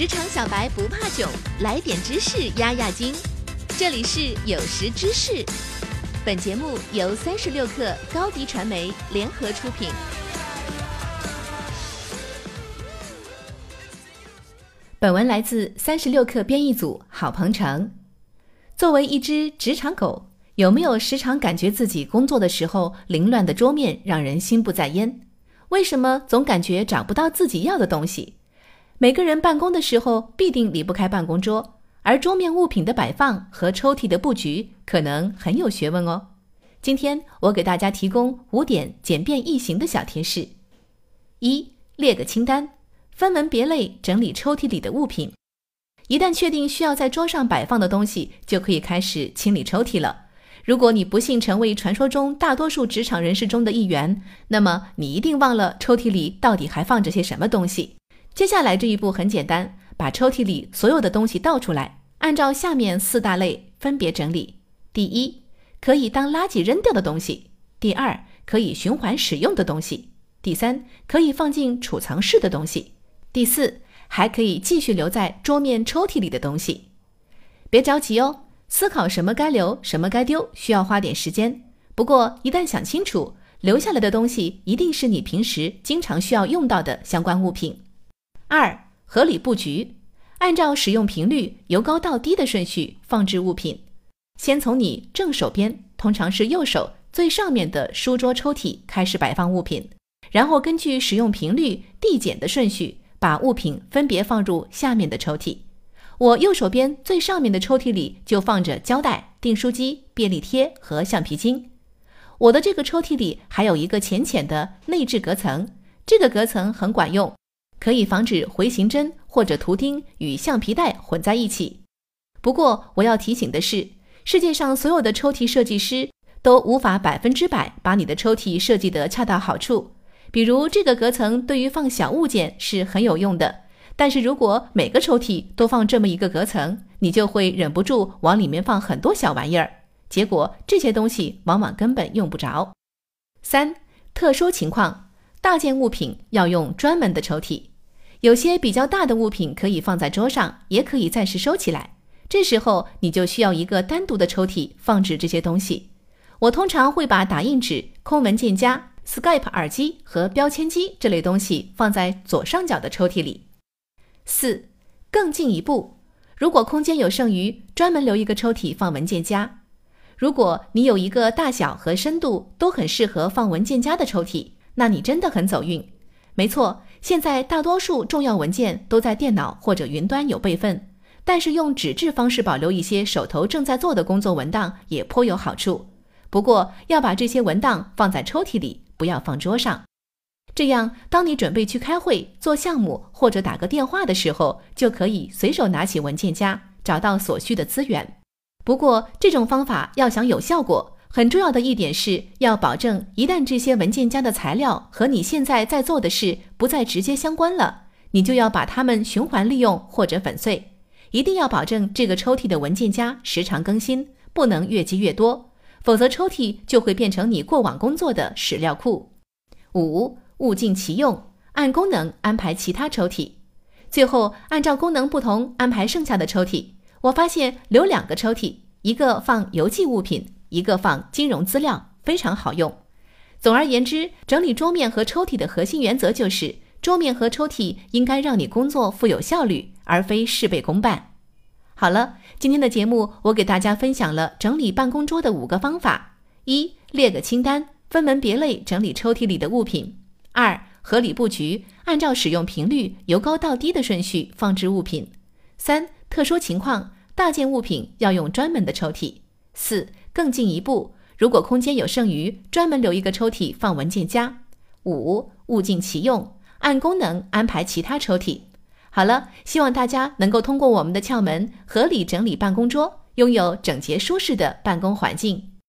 职场小白不怕囧，来点知识压压惊。这里是有识知识，本节目由三十六克高低传媒联合出品。本文来自三十六克编译组郝鹏程。作为一只职场狗，有没有时常感觉自己工作的时候凌乱的桌面让人心不在焉？为什么总感觉找不到自己要的东西？每个人办公的时候必定离不开办公桌，而桌面物品的摆放和抽屉的布局可能很有学问哦。今天我给大家提供五点简便易行的小贴士：一、列个清单。分门别类整理抽屉里的物品，一旦确定需要在桌上摆放的东西，就可以开始清理抽屉了。如果你不幸成为传说中大多数职场人士中的一员，那么你一定忘了抽屉里到底还放着些什么东西。接下来这一步很简单，把抽屉里所有的东西倒出来，按照下面四大类分别整理：第一，可以当垃圾扔掉的东西；第二，可以循环使用的东西；第三，可以放进储藏室的东西。第四，还可以继续留在桌面抽屉里的东西，别着急哦。思考什么该留，什么该丢，需要花点时间。不过一旦想清楚，留下来的东西一定是你平时经常需要用到的相关物品。二，合理布局，按照使用频率由高到低的顺序放置物品。先从你正手边，通常是右手最上面的书桌抽屉开始摆放物品，然后根据使用频率递减的顺序。把物品分别放入下面的抽屉。我右手边最上面的抽屉里就放着胶带、订书机、便利贴和橡皮筋。我的这个抽屉里还有一个浅浅的内置隔层，这个隔层很管用，可以防止回形针或者图钉与橡皮带混在一起。不过我要提醒的是，世界上所有的抽屉设计师都无法百分之百把你的抽屉设计得恰到好处。比如这个隔层对于放小物件是很有用的，但是如果每个抽屉都放这么一个隔层，你就会忍不住往里面放很多小玩意儿，结果这些东西往往根本用不着。三、特殊情况，大件物品要用专门的抽屉，有些比较大的物品可以放在桌上，也可以暂时收起来，这时候你就需要一个单独的抽屉放置这些东西。我通常会把打印纸、空文件夹。Skype 耳机和标签机这类东西放在左上角的抽屉里。四，更进一步，如果空间有剩余，专门留一个抽屉放文件夹。如果你有一个大小和深度都很适合放文件夹的抽屉，那你真的很走运。没错，现在大多数重要文件都在电脑或者云端有备份，但是用纸质方式保留一些手头正在做的工作文档也颇有好处。不过要把这些文档放在抽屉里。不要放桌上，这样当你准备去开会、做项目或者打个电话的时候，就可以随手拿起文件夹，找到所需的资源。不过，这种方法要想有效果，很重要的一点是要保证，一旦这些文件夹的材料和你现在在做的事不再直接相关了，你就要把它们循环利用或者粉碎。一定要保证这个抽屉的文件夹时常更新，不能越积越多。否则，抽屉就会变成你过往工作的史料库。五，物尽其用，按功能安排其他抽屉。最后，按照功能不同安排剩下的抽屉。我发现留两个抽屉，一个放邮寄物品，一个放金融资料，非常好用。总而言之，整理桌面和抽屉的核心原则就是：桌面和抽屉应该让你工作富有效率，而非事倍功半。好了，今天的节目我给大家分享了整理办公桌的五个方法：一、列个清单，分门别类整理抽屉里的物品；二、合理布局，按照使用频率由高到低的顺序放置物品；三、特殊情况，大件物品要用专门的抽屉；四、更进一步，如果空间有剩余，专门留一个抽屉放文件夹；五、物尽其用，按功能安排其他抽屉。好了，希望大家能够通过我们的窍门，合理整理办公桌，拥有整洁舒适的办公环境。